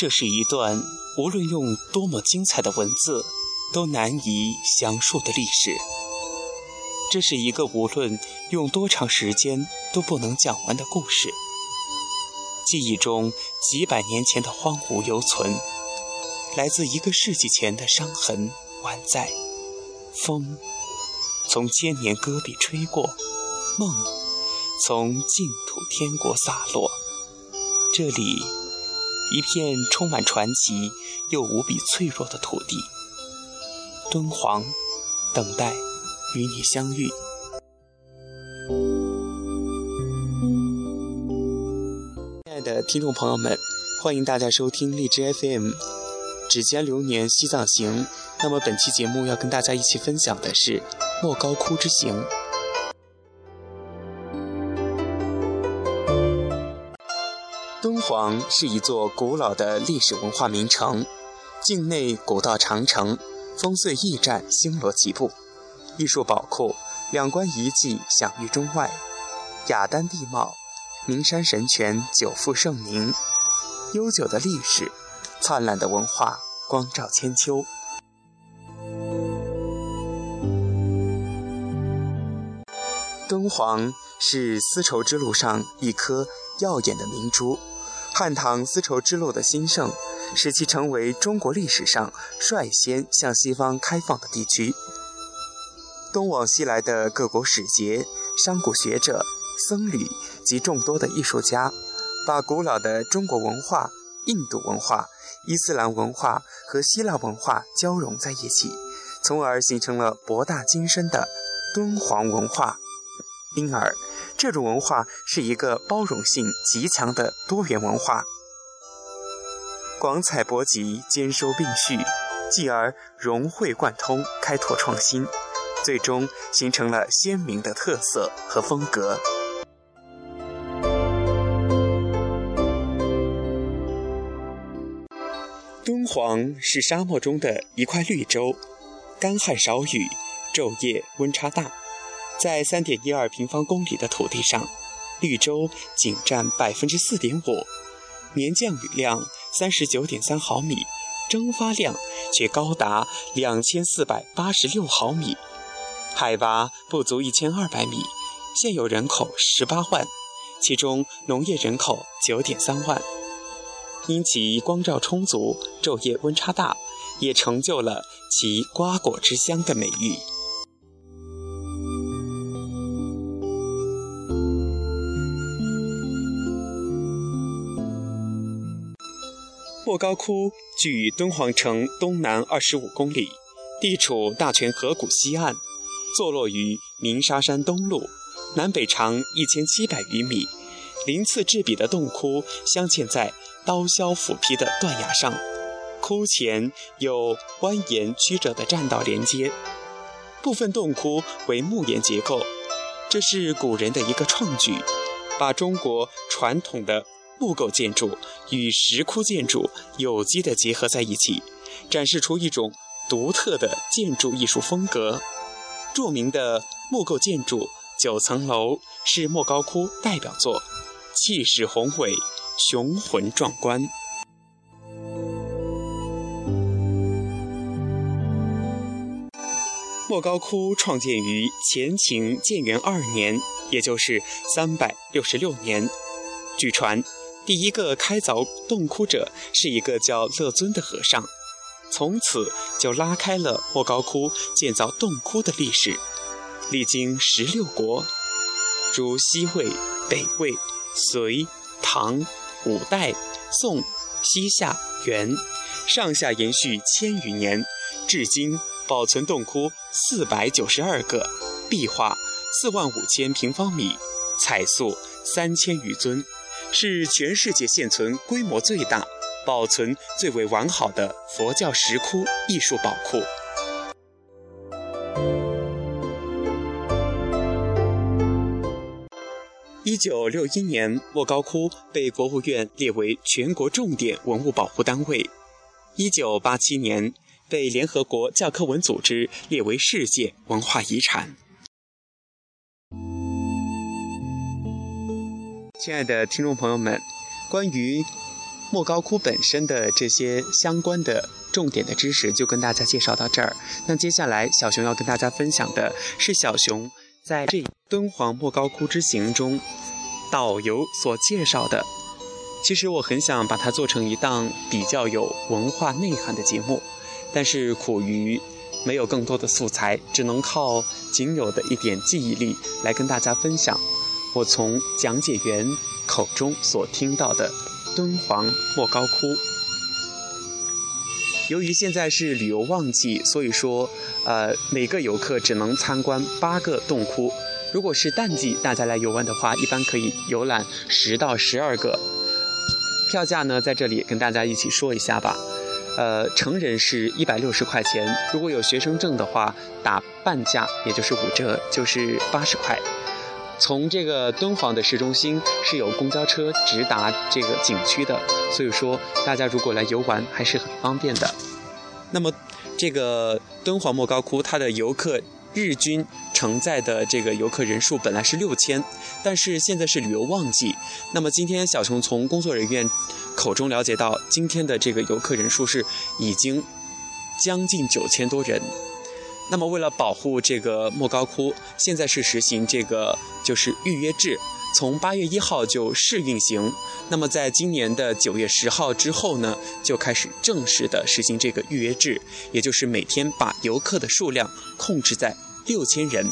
这是一段无论用多么精彩的文字都难以详述的历史。这是一个无论用多长时间都不能讲完的故事。记忆中几百年前的荒芜犹存，来自一个世纪前的伤痕宛在。风从千年戈壁吹过，梦从净土天国洒落。这里，一片充满传奇又无比脆弱的土地。敦煌，等待与你相遇。亲爱的听众朋友们，欢迎大家收听荔枝 FM《指尖流年西藏行》。那么本期节目要跟大家一起分享的是莫高窟之行。敦煌是一座古老的历史文化名城，境内古道长城、烽燧驿站星罗棋布，艺术宝库、两关遗迹享誉中外，雅丹地貌、名山神泉久负盛名，悠久的历史、灿烂的文化光照千秋。敦煌是丝绸之路上一颗耀眼的明珠，汉唐丝绸之路的兴盛，使其成为中国历史上率先向西方开放的地区。东往西来的各国使节、商贾学者、僧侣及众多的艺术家，把古老的中国文化、印度文化、伊斯兰文化和希腊文化交融在一起，从而形成了博大精深的敦煌文化。因而，这种文化是一个包容性极强的多元文化，广采博集，兼收并蓄，继而融会贯通，开拓创新，最终形成了鲜明的特色和风格。敦煌是沙漠中的一块绿洲，干旱少雨，昼夜温差大。在三点一二平方公里的土地上，绿洲仅占百分之四点五，年降雨量三十九点三毫米，蒸发量却高达两千四百八十六毫米，海拔不足一千二百米，现有人口十八万，其中农业人口九点三万，因其光照充足，昼夜温差大，也成就了其瓜果之乡的美誉。莫高窟距敦煌城东南二十五公里，地处大泉河谷西岸，坐落于鸣沙山东麓，南北长一千七百余米，鳞次栉比的洞窟镶嵌在刀削斧劈的断崖上，窟前有蜿蜒曲折的栈道连接，部分洞窟为木岩结构，这是古人的一个创举，把中国传统的。木构建筑与石窟建筑有机的结合在一起，展示出一种独特的建筑艺术风格。著名的木构建筑九层楼是莫高窟代表作，气势宏伟，雄浑壮观。莫高窟创建于前秦建元二年，也就是三百六十六年。据传。第一个开凿洞窟者是一个叫乐尊的和尚，从此就拉开了莫高窟建造洞窟的历史。历经十六国，如西魏、北魏、隋、唐、五代、宋、西夏、元，上下延续千余年，至今保存洞窟四百九十二个，壁画四万五千平方米，彩塑三千余尊。是全世界现存规模最大、保存最为完好的佛教石窟艺术宝库。一九六一年，莫高窟被国务院列为全国重点文物保护单位；一九八七年，被联合国教科文组织列为世界文化遗产。亲爱的听众朋友们，关于莫高窟本身的这些相关的重点的知识就跟大家介绍到这儿。那接下来小熊要跟大家分享的是小熊在这敦煌莫高窟之行中导游所介绍的。其实我很想把它做成一档比较有文化内涵的节目，但是苦于没有更多的素材，只能靠仅有的一点记忆力来跟大家分享我从讲解员口中所听到的。敦煌莫高窟。由于现在是旅游旺季，所以说，呃，每个游客只能参观八个洞窟。如果是淡季，大家来游玩的话，一般可以游览十到十二个。票价呢，在这里跟大家一起说一下吧。呃，成人是一百六十块钱，如果有学生证的话，打半价，也就是五折，就是八十块。从这个敦煌的市中心是有公交车直达这个景区的，所以说大家如果来游玩还是很方便的。那么，这个敦煌莫高窟它的游客日均承载的这个游客人数本来是六千，但是现在是旅游旺季。那么今天小熊从工作人员口中了解到，今天的这个游客人数是已经将近九千多人。那么，为了保护这个莫高窟，现在是实行这个就是预约制，从八月一号就试运行。那么，在今年的九月十号之后呢，就开始正式的实行这个预约制，也就是每天把游客的数量控制在六千人，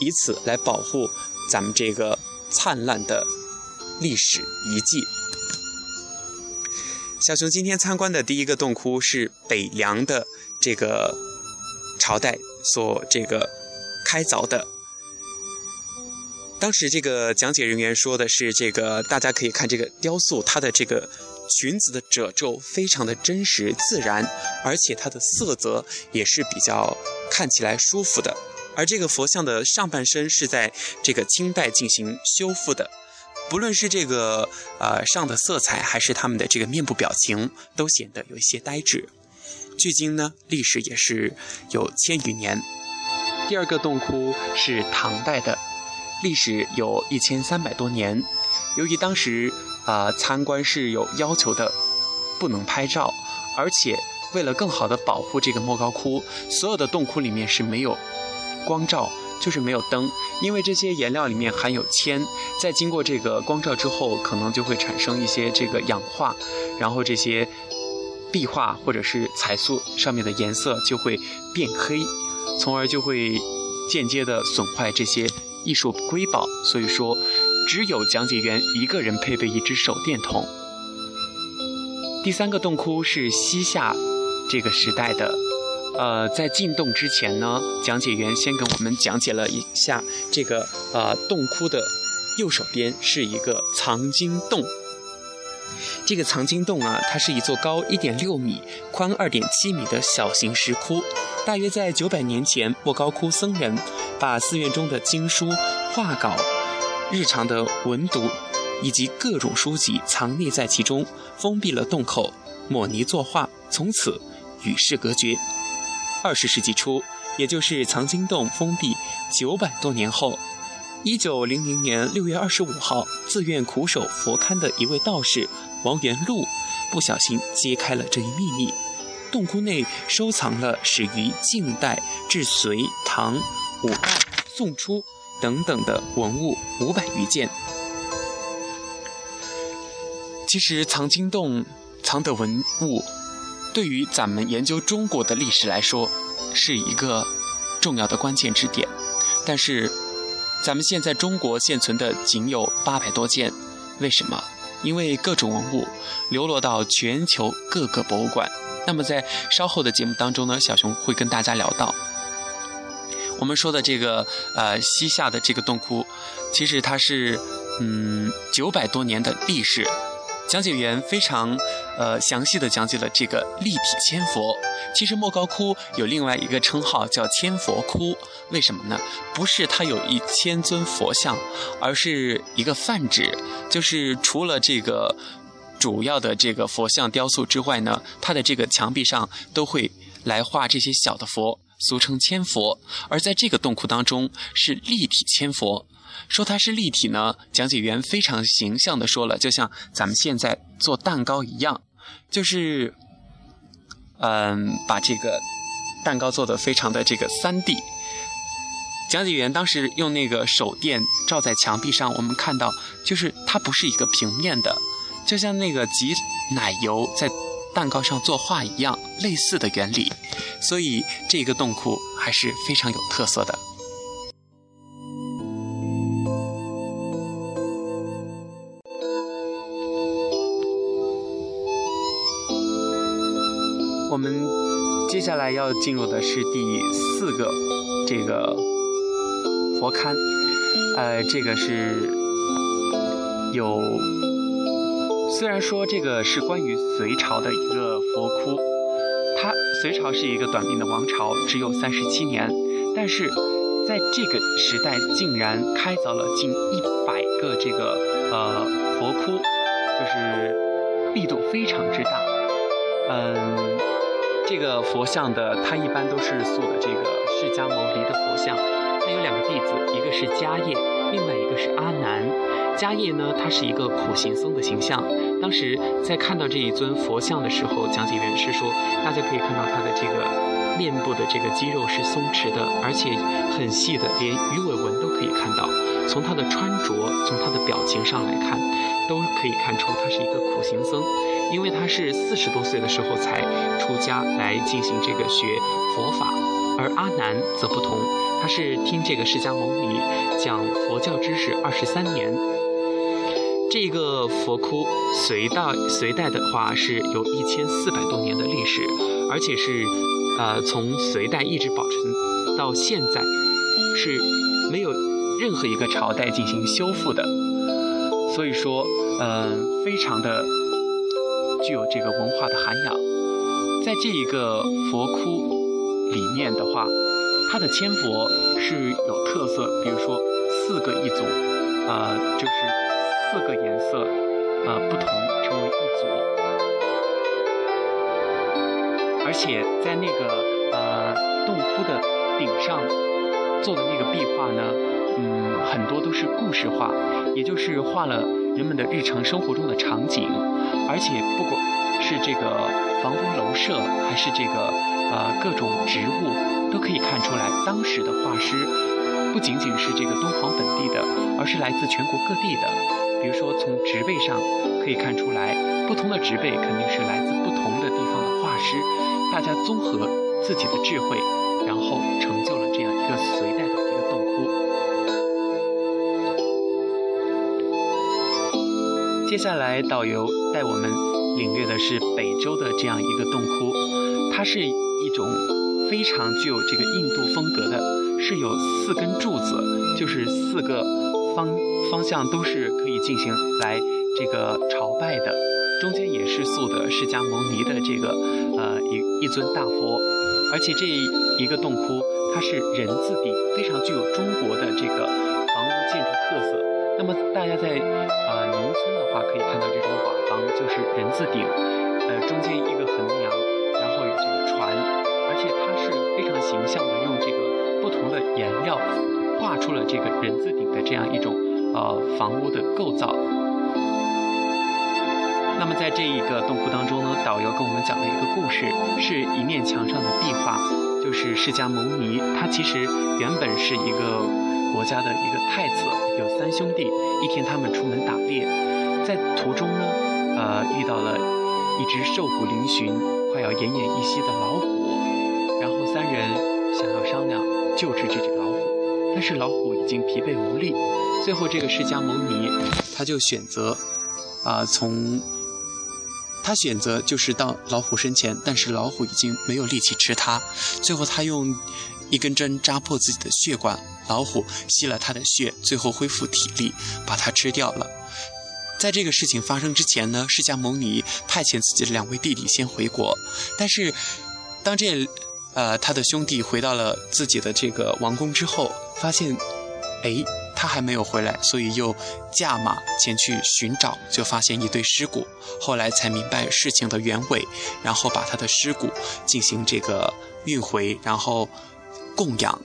以此来保护咱们这个灿烂的历史遗迹。小熊今天参观的第一个洞窟是北凉的这个。朝代所这个开凿的，当时这个讲解人员说的是，这个大家可以看这个雕塑，它的这个裙子的褶皱非常的真实自然，而且它的色泽也是比较看起来舒服的。而这个佛像的上半身是在这个清代进行修复的，不论是这个呃上的色彩，还是他们的这个面部表情，都显得有一些呆滞。距今呢，历史也是有千余年。第二个洞窟是唐代的，历史有一千三百多年。由于当时啊参观是有要求的，不能拍照，而且为了更好的保护这个莫高窟，所有的洞窟里面是没有光照，就是没有灯，因为这些颜料里面含有铅，在经过这个光照之后，可能就会产生一些这个氧化，然后这些。壁画或者是彩塑上面的颜色就会变黑，从而就会间接的损坏这些艺术瑰宝。所以说，只有讲解员一个人配备一只手电筒。第三个洞窟是西夏这个时代的，呃，在进洞之前呢，讲解员先给我们讲解了一下这个呃洞窟的右手边是一个藏经洞。这个藏经洞啊，它是一座高一点六米、宽二点七米的小型石窟。大约在九百年前，莫高窟僧人把寺院中的经书、画稿、日常的文读以及各种书籍藏匿在其中，封闭了洞口，抹泥作画，从此与世隔绝。二十世纪初，也就是藏经洞封闭九百多年后。一九零零年六月二十五号，自愿苦守佛龛的一位道士王元禄，不小心揭开了这一秘密。洞窟内收藏了始于晋代至隋唐、五代、宋初等等的文物五百余件。其实藏经洞藏的文物，对于咱们研究中国的历史来说，是一个重要的关键之点。但是。咱们现在中国现存的仅有八百多件，为什么？因为各种文物流落到全球各个博物馆。那么在稍后的节目当中呢，小熊会跟大家聊到，我们说的这个呃西夏的这个洞窟，其实它是嗯九百多年的历史。讲解员非常，呃，详细的讲解了这个立体千佛。其实莫高窟有另外一个称号叫千佛窟，为什么呢？不是它有一千尊佛像，而是一个泛指，就是除了这个主要的这个佛像雕塑之外呢，它的这个墙壁上都会来画这些小的佛。俗称千佛。而在这个洞窟当中是立体千佛。说它是立体呢，讲解员非常形象的说了，就像咱们现在做蛋糕一样，就是，嗯，把这个蛋糕做的非常的这个三 D。讲解员当时用那个手电照在墙壁上，我们看到就是它不是一个平面的，就像那个挤奶油在蛋糕上作画一样，类似的原理。所以这个洞窟还是非常有特色的。我们接下来要进入的是第四个这个佛龛，呃，这个是有，虽然说这个是关于隋朝的一个佛窟，它隋朝是一个短命的王朝，只有三十七年，但是在这个时代竟然开凿了近一百个这个呃佛窟，就是力度非常之大，嗯。这个佛像的，它一般都是塑的这个释迦牟尼的佛像。它有两个弟子，一个是迦叶，另外一个是阿难。迦叶呢，他是一个苦行僧的形象。当时在看到这一尊佛像的时候，讲解员是说，大家可以看到他的这个面部的这个肌肉是松弛的，而且很细的，连鱼尾纹都可以看到。从他的穿着，从他的表情上来看，都可以看出他是一个苦行僧。因为他是四十多岁的时候才出家来进行这个学佛法，而阿难则不同，他是听这个释迦牟尼讲佛教知识二十三年。这个佛窟隋代隋代的话是有一千四百多年的历史，而且是呃从隋代一直保存到现在，是没有任何一个朝代进行修复的，所以说嗯非常的。具有这个文化的涵养，在这一个佛窟里面的话，它的千佛是有特色，比如说四个一组，呃，就是四个颜色，呃，不同成为一组，而且在那个呃洞窟的顶上做的那个壁画呢，嗯，很多都是故事画，也就是画了人们的日常生活中的场景。而且不管是这个房屋楼舍，还是这个呃各种植物，都可以看出来当时的画师不仅仅是这个敦煌本地的，而是来自全国各地的。比如说从植被上可以看出来，不同的植被肯定是来自不同的地方的画师，大家综合自己的智慧，然后成就了这样一个隋代的一个洞窟。接下来导游。带我们领略的是北周的这样一个洞窟，它是一种非常具有这个印度风格的，是有四根柱子，就是四个方方向都是可以进行来这个朝拜的，中间也是塑的释迦牟尼的这个呃一一尊大佛，而且这一个洞窟它是人字顶，非常具有中国的这个房屋建筑特色。那么大家在呃农村的话，可以看到这种瓦房，就是人字顶，呃中间一个横梁，形象的，用这个不同的颜料画出了这个人字顶的这样一种呃房屋的构造。那么在这一个洞窟当中呢，导游跟我们讲了一个故事，是一面墙上的壁画，就是释迦牟尼，他其实原本是一个。国家的一个太子有三兄弟，一天他们出门打猎，在途中呢，呃，遇到了一只瘦骨嶙峋、快要奄奄一息的老虎，人想要商量救治这只老虎，但是老虎已经疲惫无力，最后这个释迦牟尼他就选择，啊，从他选择就是到老虎身前，但是老虎已经没有力气吃他，最后他用一根针扎破自己的血管。老虎吸了他的血，最后恢复体力，把他吃掉了。在这个事情发生之前呢，释迦牟尼派遣自己的两位弟弟先回国，但是当这呃他的兄弟回到了自己的这个王宫之后，发现哎他还没有回来，所以又驾马前去寻找，就发现一堆尸骨，后来才明白事情的原委，然后把他的尸骨进行这个运回，然后供养，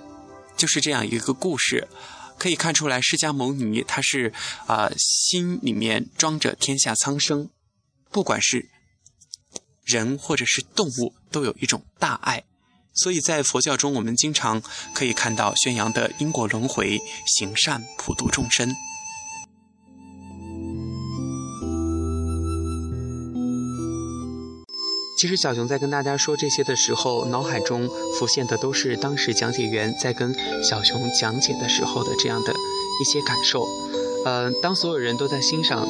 就是这样一个故事。可以看出来，释迦牟尼他是啊心里面装着天下苍生，不管是人或者是动物，都有一种大爱。所以在佛教中，我们经常可以看到宣扬的因果轮回、行善普度众生。其实小熊在跟大家说这些的时候，脑海中浮现的都是当时讲解员在跟小熊讲解的时候的这样的一些感受。呃，当所有人都在欣赏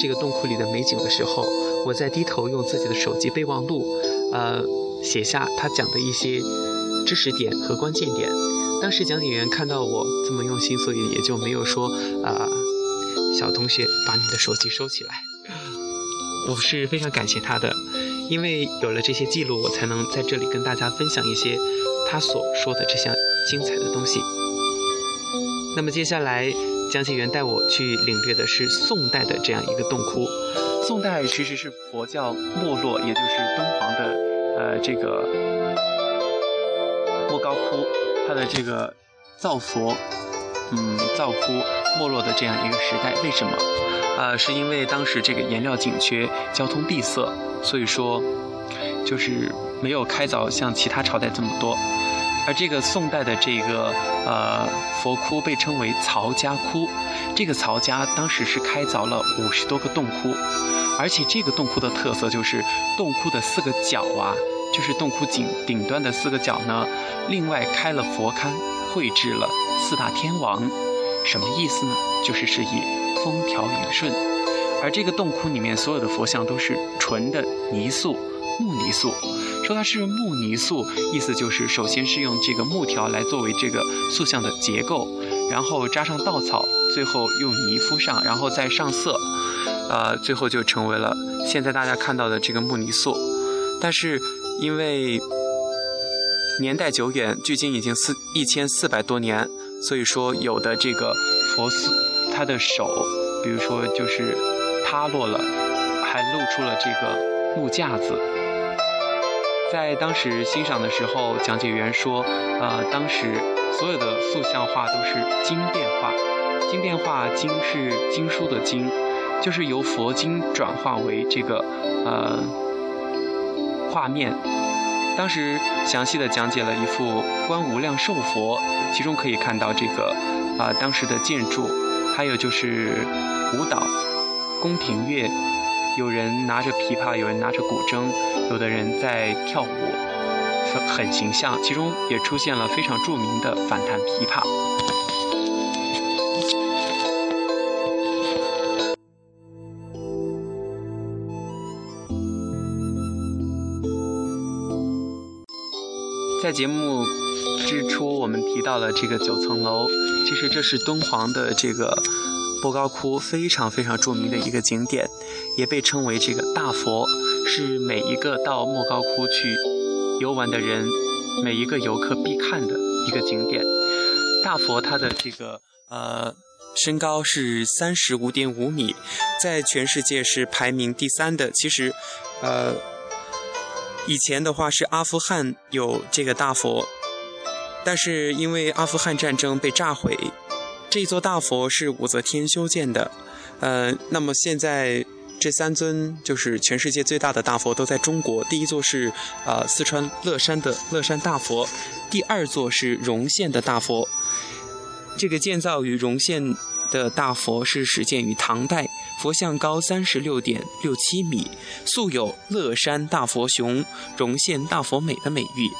这个洞窟里的美景的时候，我在低头用自己的手机备忘录，呃，写下他讲的一些知识点和关键点。当时讲解员看到我这么用心，所以也就没有说啊，小同学把你的手机收起来。我是非常感谢他的。因为有了这些记录，我才能在这里跟大家分享一些他所说的这项精彩的东西。那么接下来，讲解员带我去领略的是宋代的这样一个洞窟。宋代其实是佛教没落，也就是敦煌的呃这个莫高窟，它的这个造佛，嗯，造窟没落的这样一个时代。为什么？呃，是因为当时这个颜料紧缺，交通闭塞。所以说，就是没有开凿像其他朝代这么多，而这个宋代的这个呃佛窟被称为曹家窟，这个曹家当时是开凿了五十多个洞窟，而且这个洞窟的特色就是洞窟的四个角啊，就是洞窟顶顶端的四个角呢，另外开了佛龛，绘制了四大天王，什么意思呢？就是示意风调雨顺。而这个洞窟里面所有的佛像都是纯的泥塑木泥塑，说它是木泥塑，意思就是首先是用这个木条来作为这个塑像的结构，然后扎上稻草，最后用泥敷上，然后再上色，呃，最后就成为了现在大家看到的这个木泥塑。但是因为年代久远，距今已经四一千四百多年，所以说有的这个佛塑，它的手，比如说就是。塌落了，还露出了这个木架子。在当时欣赏的时候，讲解员说，呃，当时所有的塑像画都是经变化，经变化，经是经书的经，就是由佛经转化为这个呃画面。当时详细的讲解了一幅观无量寿佛，其中可以看到这个啊当时的建筑，还有就是舞蹈。宫廷乐，有人拿着琵琶，有人拿着古筝，有的人在跳舞，很很形象。其中也出现了非常著名的反弹琵琶。在节目之初，我们提到了这个九层楼，其实这是敦煌的这个。莫高窟非常非常著名的一个景点，也被称为这个大佛，是每一个到莫高窟去游玩的人，每一个游客必看的一个景点。大佛它的这个呃身高是三十五点五米，在全世界是排名第三的。其实，呃，以前的话是阿富汗有这个大佛，但是因为阿富汗战争被炸毁。这座大佛是武则天修建的，呃，那么现在这三尊就是全世界最大的大佛都在中国。第一座是呃四川乐山的乐山大佛，第二座是荣县的大佛。这个建造于荣县的大佛是始建于唐代，佛像高三十六点六七米，素有“乐山大佛雄，荣县大佛美”的美誉，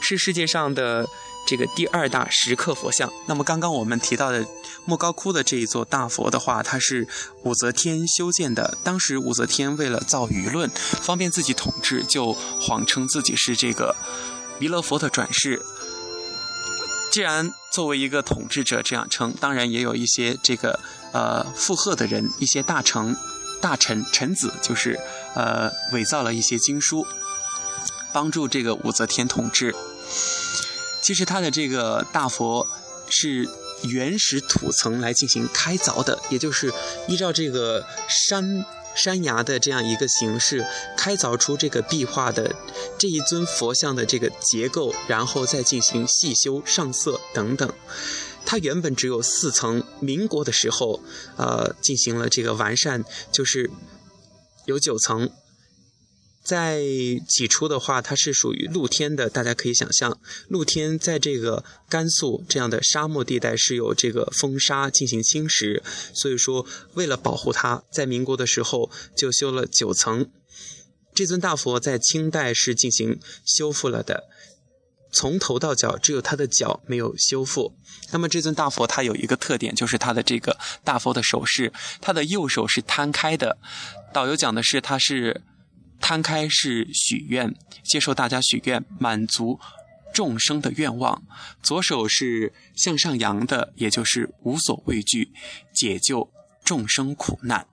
是世界上的。这个第二大石刻佛像。那么刚刚我们提到的莫高窟的这一座大佛的话，它是武则天修建的。当时武则天为了造舆论，方便自己统治，就谎称自己是这个弥勒佛的转世。既然作为一个统治者这样称，当然也有一些这个呃附和的人，一些大臣、大臣、臣子，就是呃伪造了一些经书，帮助这个武则天统治。其实他的这个大佛是原始土层来进行开凿的，也就是依照这个山山崖的这样一个形式，开凿出这个壁画的这一尊佛像的这个结构，然后再进行细修、上色等等。它原本只有四层，民国的时候，呃，进行了这个完善，就是有九层。在起初的话，它是属于露天的，大家可以想象，露天在这个甘肃这样的沙漠地带是有这个风沙进行侵蚀，所以说为了保护它，在民国的时候就修了九层。这尊大佛在清代是进行修复了的，从头到脚只有他的脚没有修复。那么这尊大佛它有一个特点，就是它的这个大佛的手势，它的右手是摊开的。导游讲的是它是。摊开是许愿，接受大家许愿，满足众生的愿望。左手是向上扬的，也就是无所畏惧，解救众生苦难。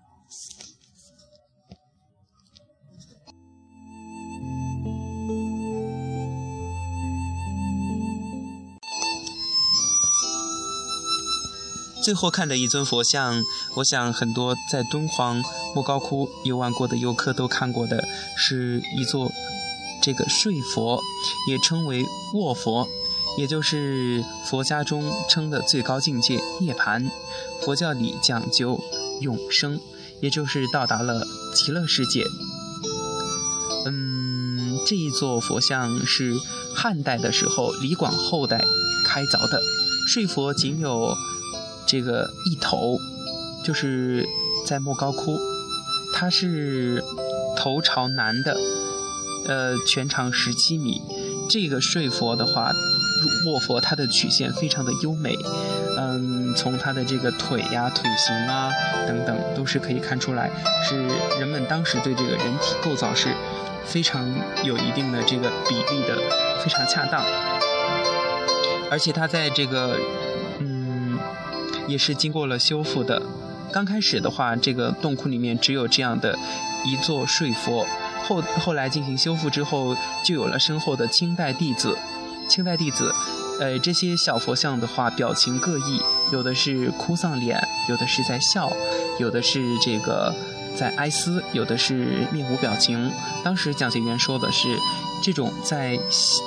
最后看的一尊佛像，我想很多在敦煌莫高窟游玩过的游客都看过的，是一座这个睡佛，也称为卧佛，也就是佛家中称的最高境界涅槃。佛教里讲究永生，也就是到达了极乐世界。嗯，这一座佛像是汉代的时候李广后代开凿的，睡佛仅有。这个一头，就是在莫高窟，它是头朝南的，呃，全长十七米。这个睡佛的话，卧佛它的曲线非常的优美，嗯，从它的这个腿呀、腿型啊等等，都是可以看出来，是人们当时对这个人体构造是非常有一定的这个比例的，非常恰当。而且它在这个。也是经过了修复的。刚开始的话，这个洞窟里面只有这样的一座睡佛，后后来进行修复之后，就有了身后的清代弟子。清代弟子，呃，这些小佛像的话，表情各异，有的是哭丧脸，有的是在笑，有的是这个在哀思，有的是面无表情。当时讲解员说的是，这种在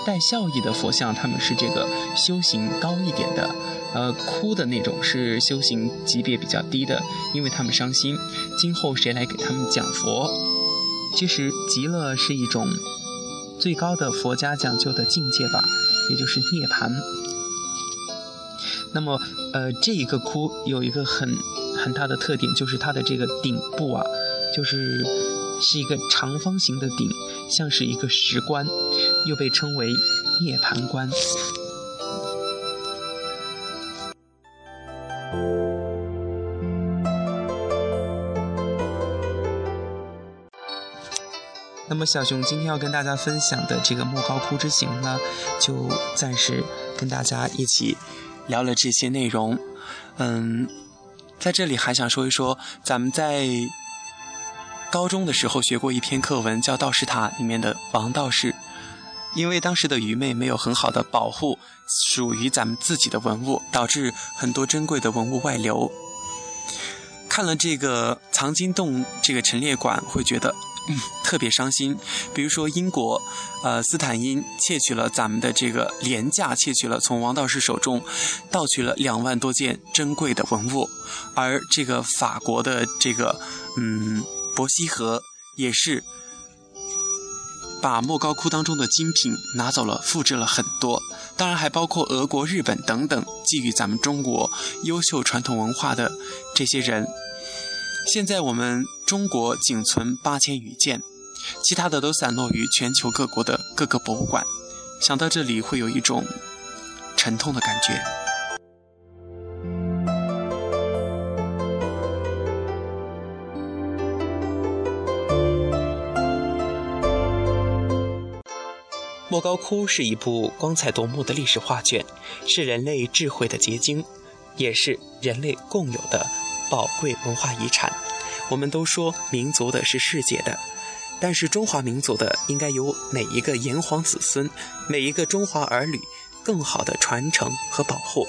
带笑意的佛像，他们是这个修行高一点的。呃，哭的那种是修行级别比较低的，因为他们伤心。今后谁来给他们讲佛？其实极乐是一种最高的佛家讲究的境界吧，也就是涅槃。那么，呃，这一个窟有一个很很大的特点，就是它的这个顶部啊，就是是一个长方形的顶，像是一个石棺，又被称为涅槃棺。那么小熊今天要跟大家分享的这个莫高窟之行呢，就暂时跟大家一起聊了这些内容。嗯，在这里还想说一说，咱们在高中的时候学过一篇课文，叫《道士塔》里面的王道士，因为当时的愚昧没有很好的保护属于咱们自己的文物，导致很多珍贵的文物外流。看了这个藏经洞这个陈列馆，会觉得。特别伤心，比如说英国，呃，斯坦因窃取了咱们的这个廉价窃取了从王道士手中盗取了两万多件珍贵的文物，而这个法国的这个嗯伯希和也是把莫高窟当中的精品拿走了，复制了很多，当然还包括俄国、日本等等觊觎咱们中国优秀传统文化的这些人。现在我们中国仅存八千余件，其他的都散落于全球各国的各个博物馆。想到这里，会有一种沉痛的感觉。高窟是一部光彩夺目的历史画卷，是人类智慧的结晶，也是人类共有的。宝贵文化遗产，我们都说民族的是世界的，但是中华民族的应该由每一个炎黄子孙、每一个中华儿女更好的传承和保护。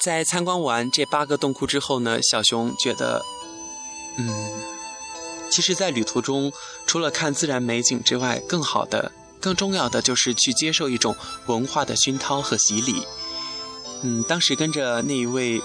在参观完这八个洞窟之后呢，小熊觉得，嗯，其实，在旅途中，除了看自然美景之外，更好的、更重要的就是去接受一种文化的熏陶和洗礼。嗯，当时跟着那一位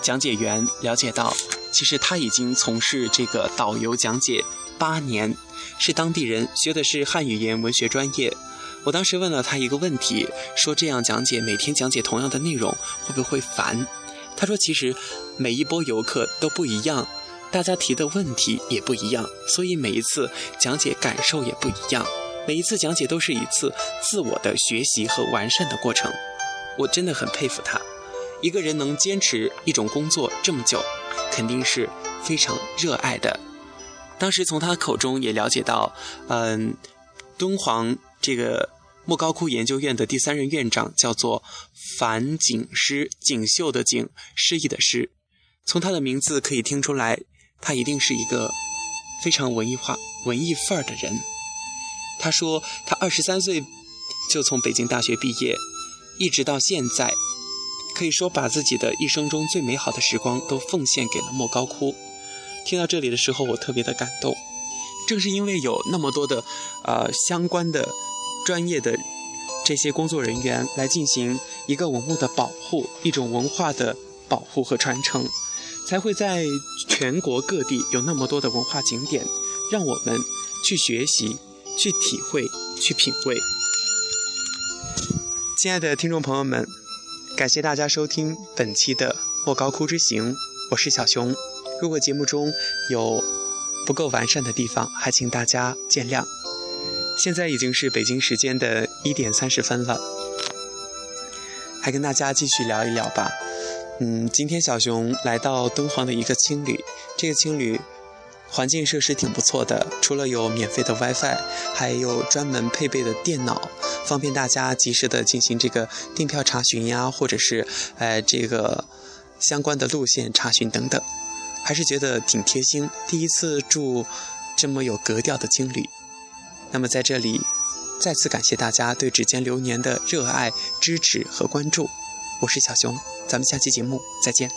讲解员了解到，其实他已经从事这个导游讲解八年，是当地人，学的是汉语言文学专业。我当时问了他一个问题，说这样讲解，每天讲解同样的内容，会不会烦？他说，其实每一波游客都不一样，大家提的问题也不一样，所以每一次讲解感受也不一样。每一次讲解都是一次自我的学习和完善的过程。我真的很佩服他，一个人能坚持一种工作这么久，肯定是非常热爱的。当时从他口中也了解到，嗯，敦煌。这个莫高窟研究院的第三任院长叫做樊锦诗，锦绣的锦，诗意的诗。从他的名字可以听出来，他一定是一个非常文艺化、文艺范儿的人。他说，他二十三岁就从北京大学毕业，一直到现在，可以说把自己的一生中最美好的时光都奉献给了莫高窟。听到这里的时候，我特别的感动。正是因为有那么多的，呃，相关的。专业的这些工作人员来进行一个文物的保护，一种文化的保护和传承，才会在全国各地有那么多的文化景点，让我们去学习、去体会、去品味。亲爱的听众朋友们，感谢大家收听本期的莫高窟之行，我是小熊。如果节目中有不够完善的地方，还请大家见谅。现在已经是北京时间的一点三十分了，还跟大家继续聊一聊吧。嗯，今天小熊来到敦煌的一个青旅，这个青旅环境设施挺不错的，除了有免费的 WiFi，还有专门配备的电脑，方便大家及时的进行这个订票查询呀，或者是呃这个相关的路线查询等等，还是觉得挺贴心。第一次住这么有格调的青旅。那么在这里，再次感谢大家对《指尖流年》的热爱、支持和关注。我是小熊，咱们下期节目再见。